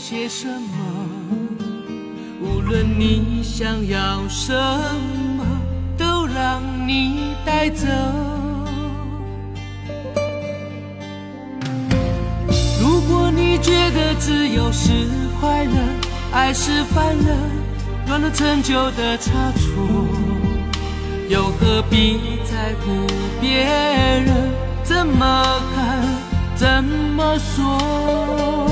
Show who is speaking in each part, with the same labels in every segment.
Speaker 1: 些什么？无论你想要什么，都让你带走。如果你觉得自由是快乐，爱是犯了乱了陈旧的差错。又何必在乎别人怎么看、怎么说？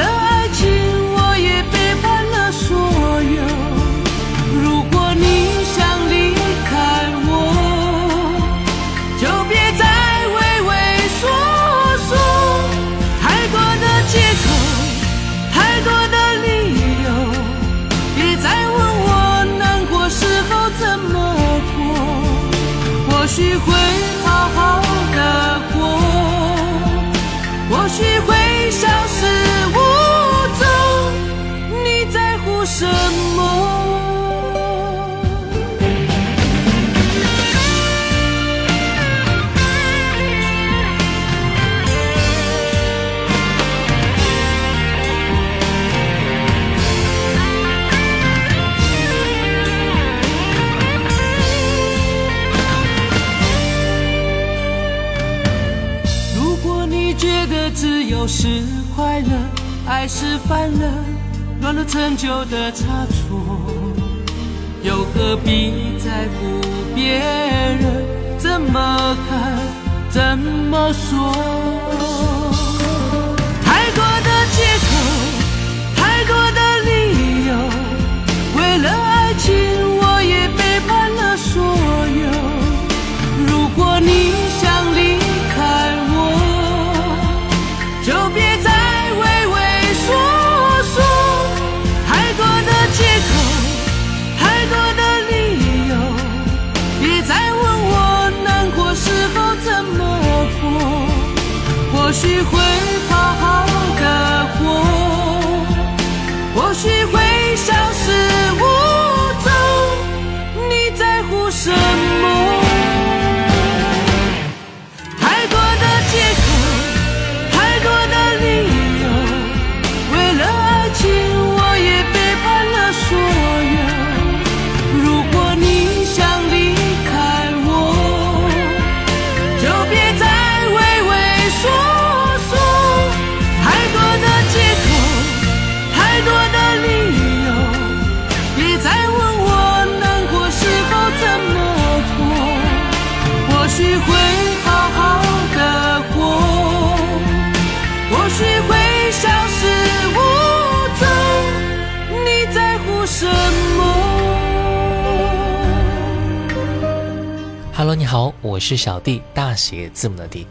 Speaker 1: 了爱情我也背叛了所有。如果你想离开我，就别再畏畏缩缩。太多的借口。太多的理由，别再问我难过时候怎么过。或许会是快乐，爱是犯了乱了陈旧的差错，又何必在乎别人怎么看、怎么说？太多的借口，太多的理由，为了爱情好，我
Speaker 2: 是小弟，大写字母的弟。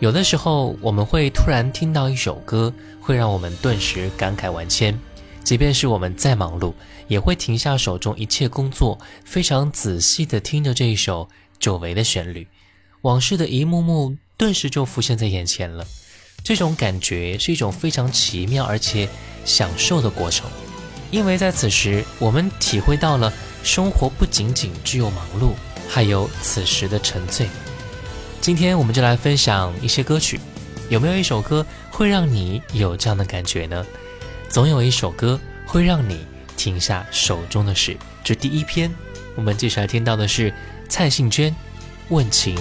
Speaker 2: 有的时候，我们会突然听到一首歌，会让我们顿时感慨万千。即便是我们再忙碌，也会停下手中一切工作，非常仔细地听着这一首久违的旋律。往事的一幕幕顿时就浮现在眼前了。这种感觉是一种非常奇妙而且享受的过程，因为在此时我们体会到了生活不仅仅只有忙碌，还有此时的沉醉。今天我们就来分享一些歌曲，有没有一首歌会让你有这样的感觉呢？总有一首歌会让你停下手中的事。这第一篇，我们接下来听到的是蔡幸娟《问情》。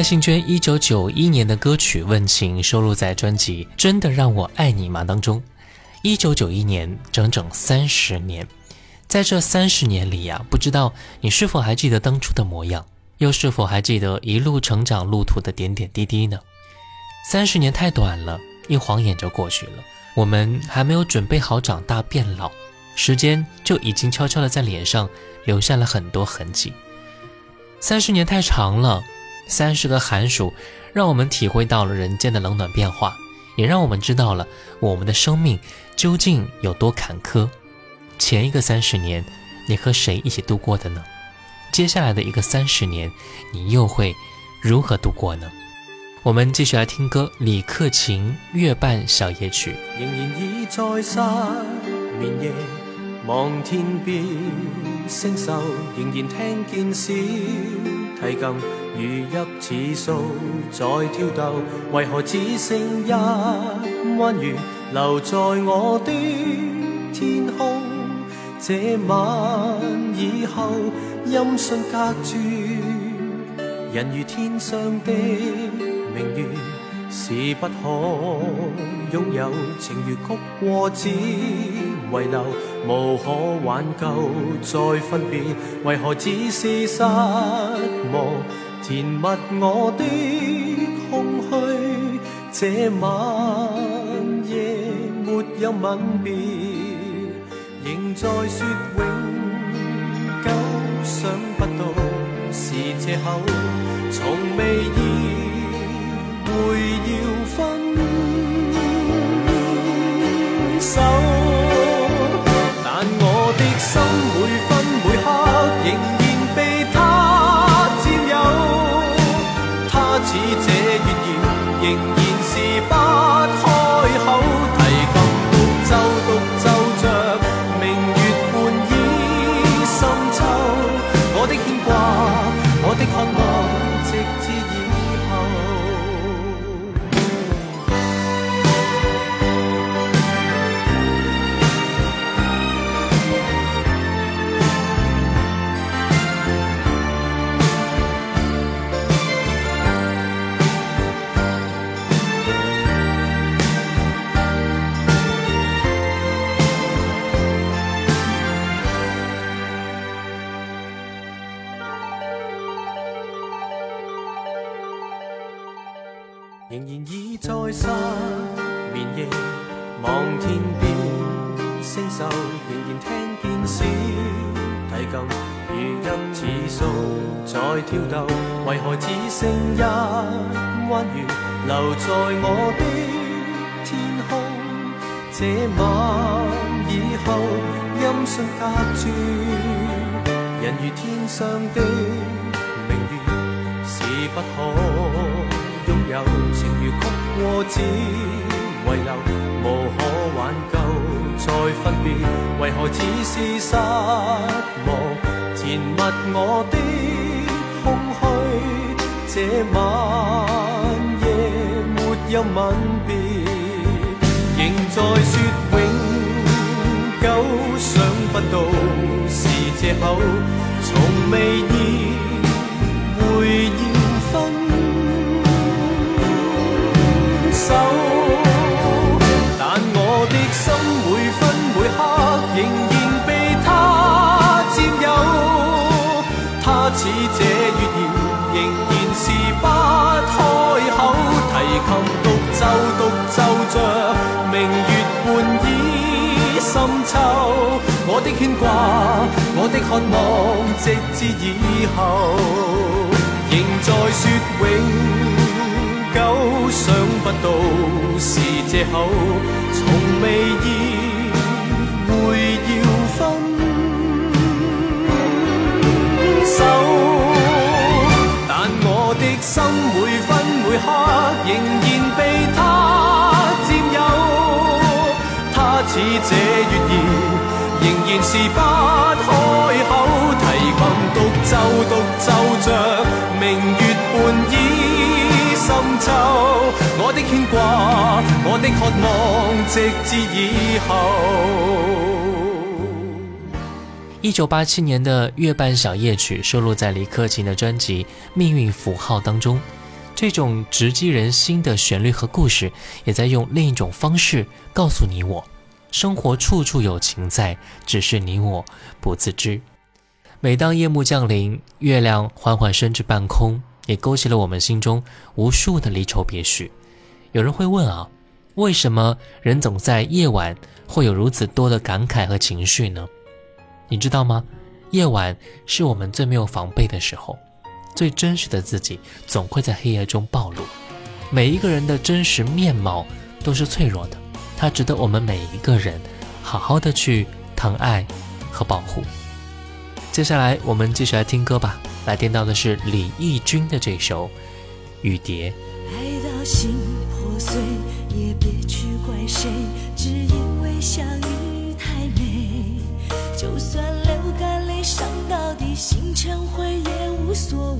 Speaker 2: 蔡幸娟一九九一年的歌曲《问情》收录在专辑《真的让我爱你吗》当中。一九九一年，整整三十年，在这三十年里呀，不知道你是否还记得当初的模样，又是否还记得一路成长路途的点点滴滴呢？三十年太短了，一晃眼就过去了。我们还没有准备好长大变老，时间就已经悄悄地在脸上留下了很多痕迹。三十年太长了。三十个寒暑，让我们体会到了人间的冷暖变化，也让我们知道了我们的生命究竟有多坎坷。前一个三十年，你和谁一起度过的呢？接下来的一个三十年，你又会如何度过呢？我们继续来听歌，李克勤《月半小夜曲》。
Speaker 3: 仍然已在失眠夜，望天边星宿，仍然听见小提琴。如泣似诉在挑逗，为何只剩一弯月留在我的天空？这晚以后，音讯隔绝，人如天上的明月，是不可拥有。情如曲过，只遗留，无可挽救。再分别，为何只是失望？填密我的空虚，这晚夜没有吻别，仍在说永久，想不到是借口，从未意会要分心每分每刻仍然被他占有，他似这月儿，仍然是不开口，在我的天空？这晚以后，音讯隔绝，人如天上的明月，是不可。拥有情如曲过，只遗留，无可挽救。再分别，为何只是失望？填密我的空虚，这晚有吻别，仍在说永久。想不到是借口，从未意会要分。手，但我的心每分每刻仍然被他占有。他似这月儿，仍然就独奏着明月半倚深秋。我的牵挂，我的渴望，直至以后，仍在说永。久想不到是借口，从未意会要分手。但我的心每分每刻仍然被他佔有，他似這月兒，仍然是不開口，提琴獨奏獨奏着明月半倚。深秋，我的牵挂，我的渴望，直至以后。
Speaker 4: 一九八七年的《月半小夜曲》收录在李克勤的专辑《命运符号》当中。这种直击人心的旋律和故事，也在用另一种方式告诉你我：生活处处有情在，只是你我不自知。每当夜幕降临，月亮缓缓升至半空。也勾起了我们心中无数的离愁别绪。有人会问啊，为什么人总在夜晚会有如此多的感慨和情绪呢？你知道吗？夜晚是我们最没有防备的时候，最真实的自己总会在黑夜中暴露。每一个人的真实面貌都是脆弱的，它值得我们每一个人好好的去疼爱和保护。接下来我们继续来听歌吧。来听到的是李翊君的这首《雨蝶》。
Speaker 2: 爱到心破碎，也别去怪谁，只因为相遇太美。就算流干泪，伤到底，心成灰也无所谓。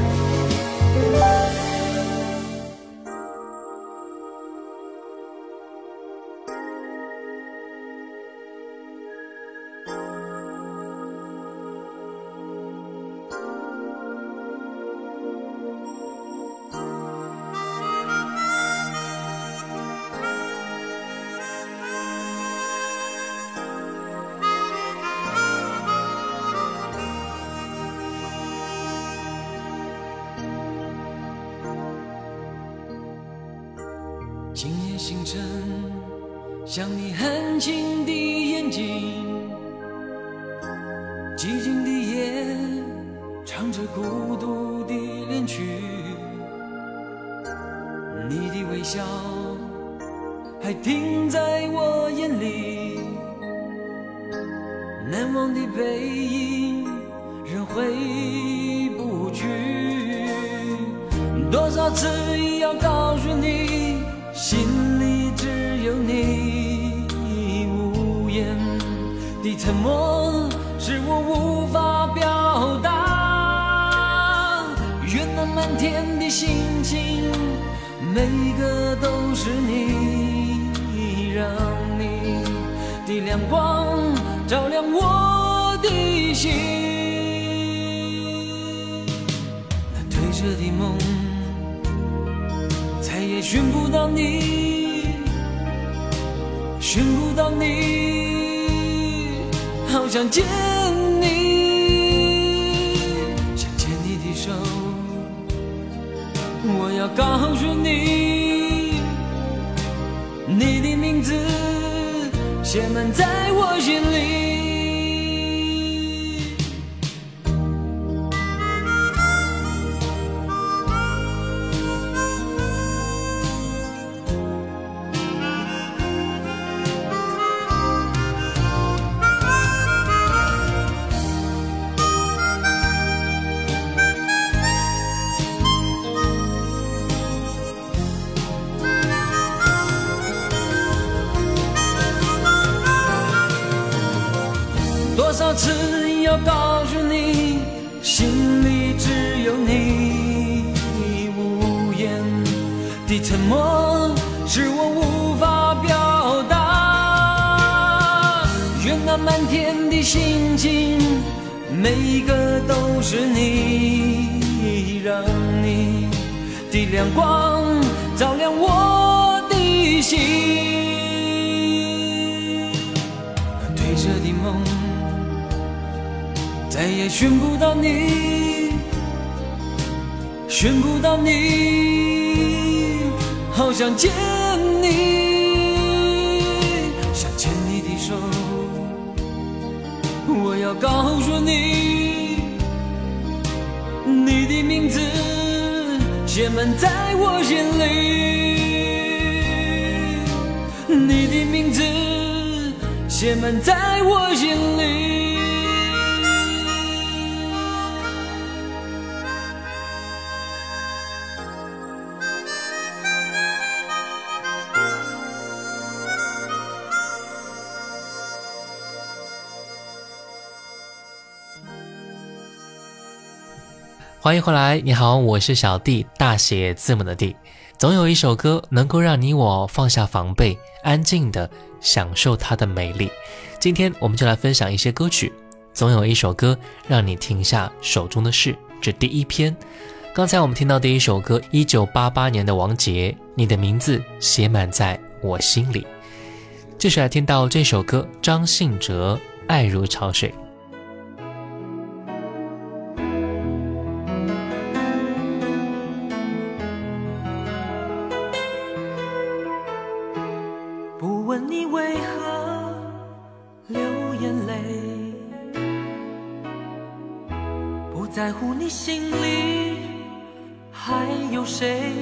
Speaker 1: 难忘的背影仍回不去。多少次要告诉你，心里只有你。无言的沉默是我无法表达。远那满天的星星，每个都是你，让你的亮光。照亮我的心那褪色的梦再也寻不到你寻不到你好想见你想牵你的手我要告诉你你的名字写满在我心里。的星星，每一个都是你，让你的亮光照亮我的心。褪色的梦。再也寻不到你，寻不到你，好想见你，要告诉你，你的名字写满在我心里，你的名字写满在我心里。
Speaker 2: 欢迎回来，你好，我是小弟，大写字母的弟。总有一首歌能够让你我放下防备，安静的享受它的美丽。今天我们就来分享一些歌曲。总有一首歌让你停下手中的事，这第一篇。刚才我们听到第一首歌，一九八八年的王杰，你的名字写满在我心里。继续来听到这首歌，张信哲，爱如潮水。
Speaker 5: 问你为何流眼泪，不在乎你心里还有谁，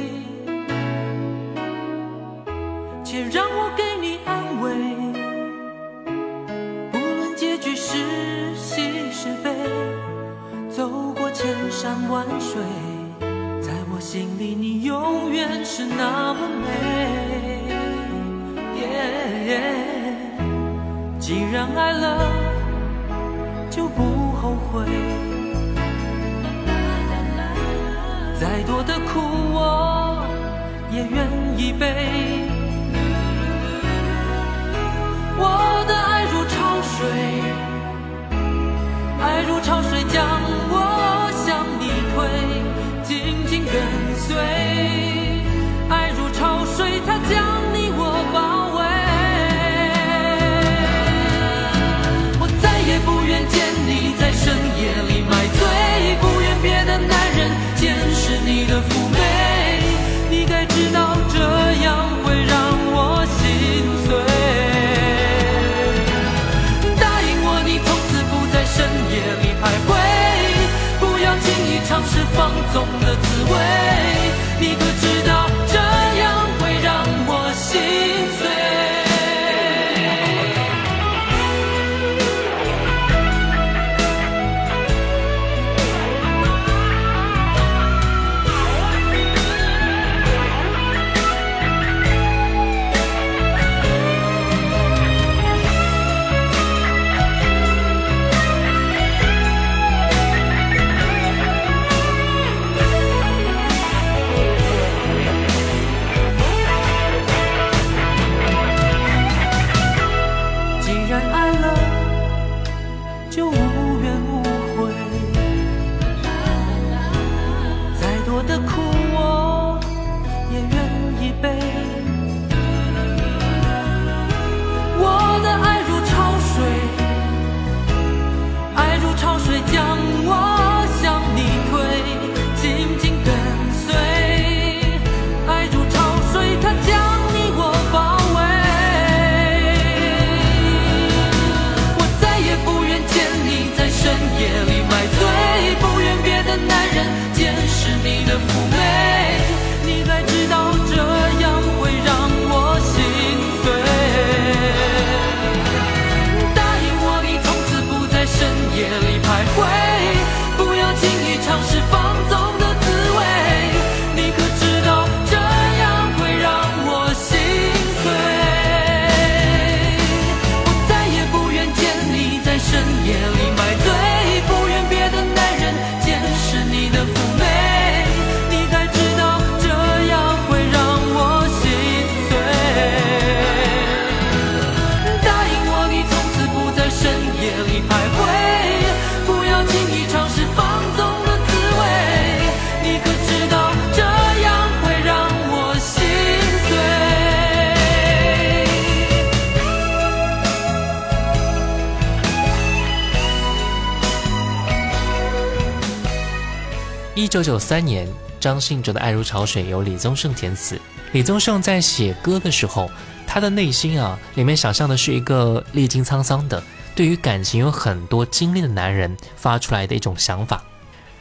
Speaker 2: 一九九三年，张信哲的《爱如潮水》由李宗盛填词。李宗盛在写歌的时候，他的内心啊，里面想象的是一个历经沧桑的、对于感情有很多经历的男人发出来的一种想法。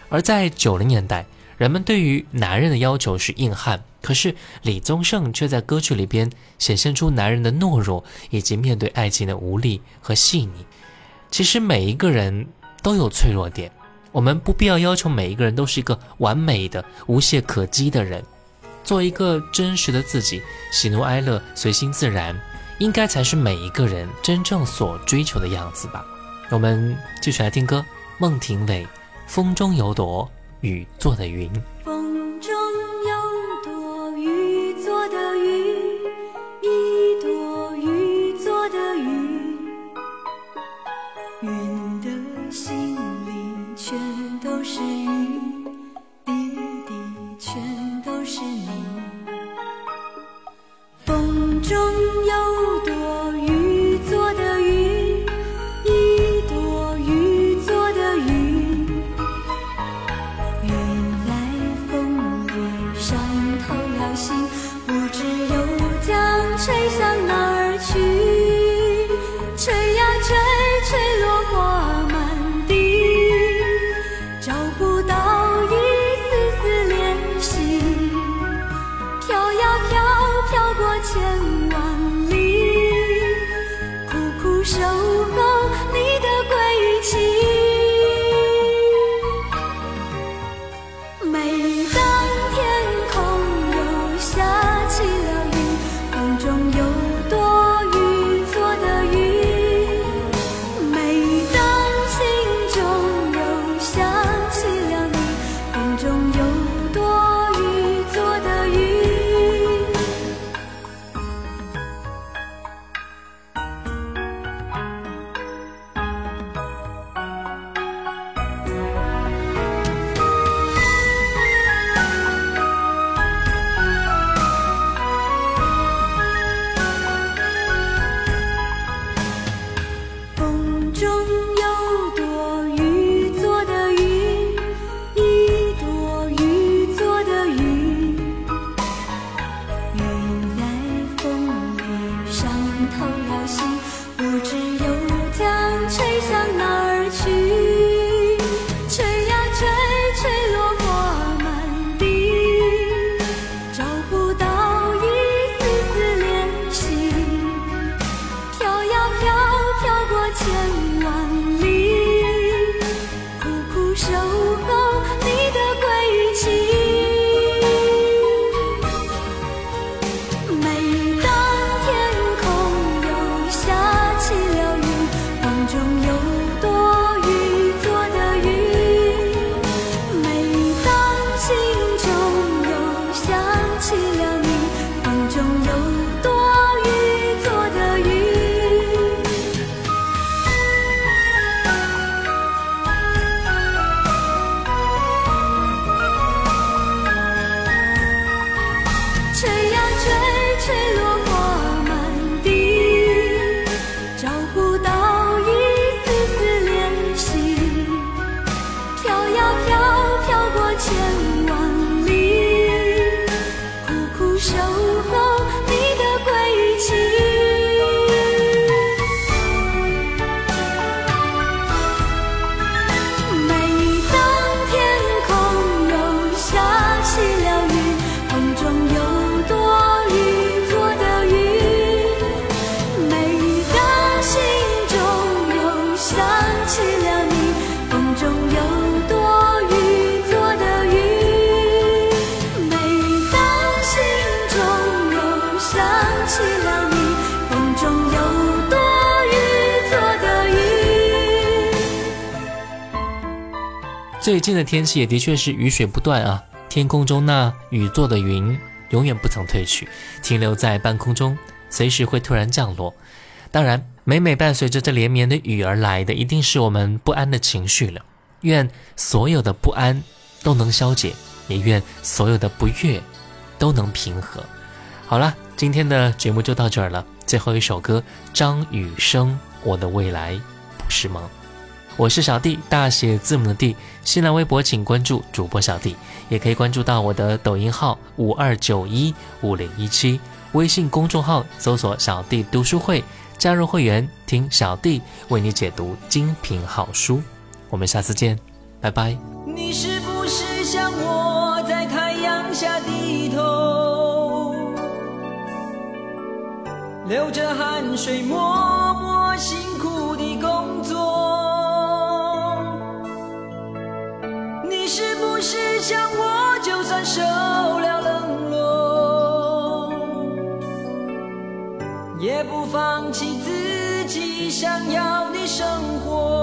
Speaker 2: 而在九零年代，人们对于男人的要求是硬汉，可是李宗盛却在歌曲里边显现出男人的懦弱以及面对爱情的无力和细腻。其实每一个人都有脆弱点，我们不必要要求每一个人都是一个完美的、无懈可击的人。做一个真实的自己，喜怒哀乐随心自然，应该才是每一个人真正所追求的样子吧。我们继续来听歌，孟庭苇《风中有朵雨做的云》。
Speaker 5: 中有
Speaker 2: 最近的天气也的确是雨水不断啊，天空中那雨做的云永远不曾退去，停留在半空中，随时会突然降落。当然，每每伴随着这连绵的雨而来的，一定是我们不安的情绪了。愿所有的不安都能消解，也愿所有的不悦都能平和。好了，今天的节目就到这儿了。最后一首歌，张雨生《我的未来不是梦》。
Speaker 4: 我是小弟大写字母的弟。新浪微博请关注主播小弟也可以关注到我的抖音号五二九一五零一七微信公众号搜索小弟读书会加入会员听小弟为你解读精品好书。我们下次见拜拜。
Speaker 6: 你是不是像我在太阳下低头流着汗水默默辛苦的工作？想要的生活。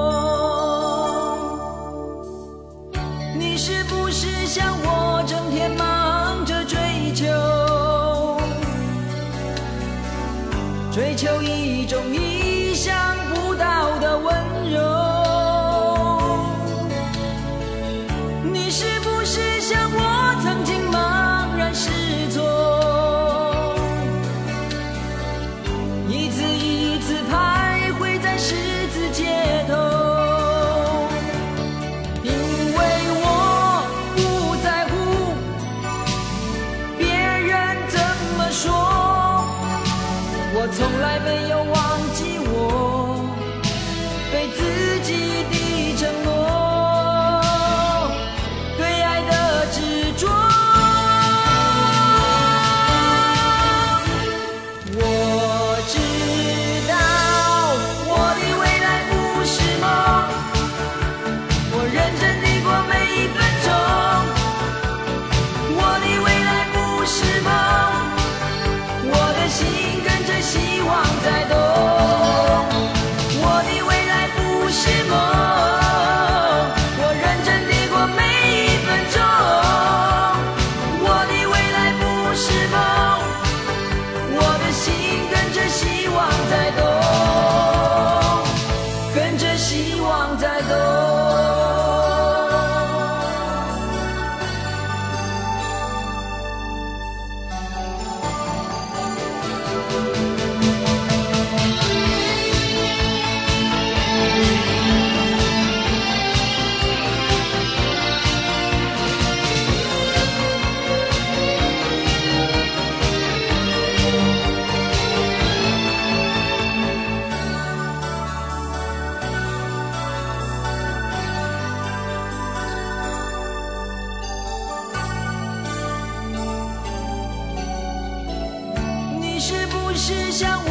Speaker 6: 是想。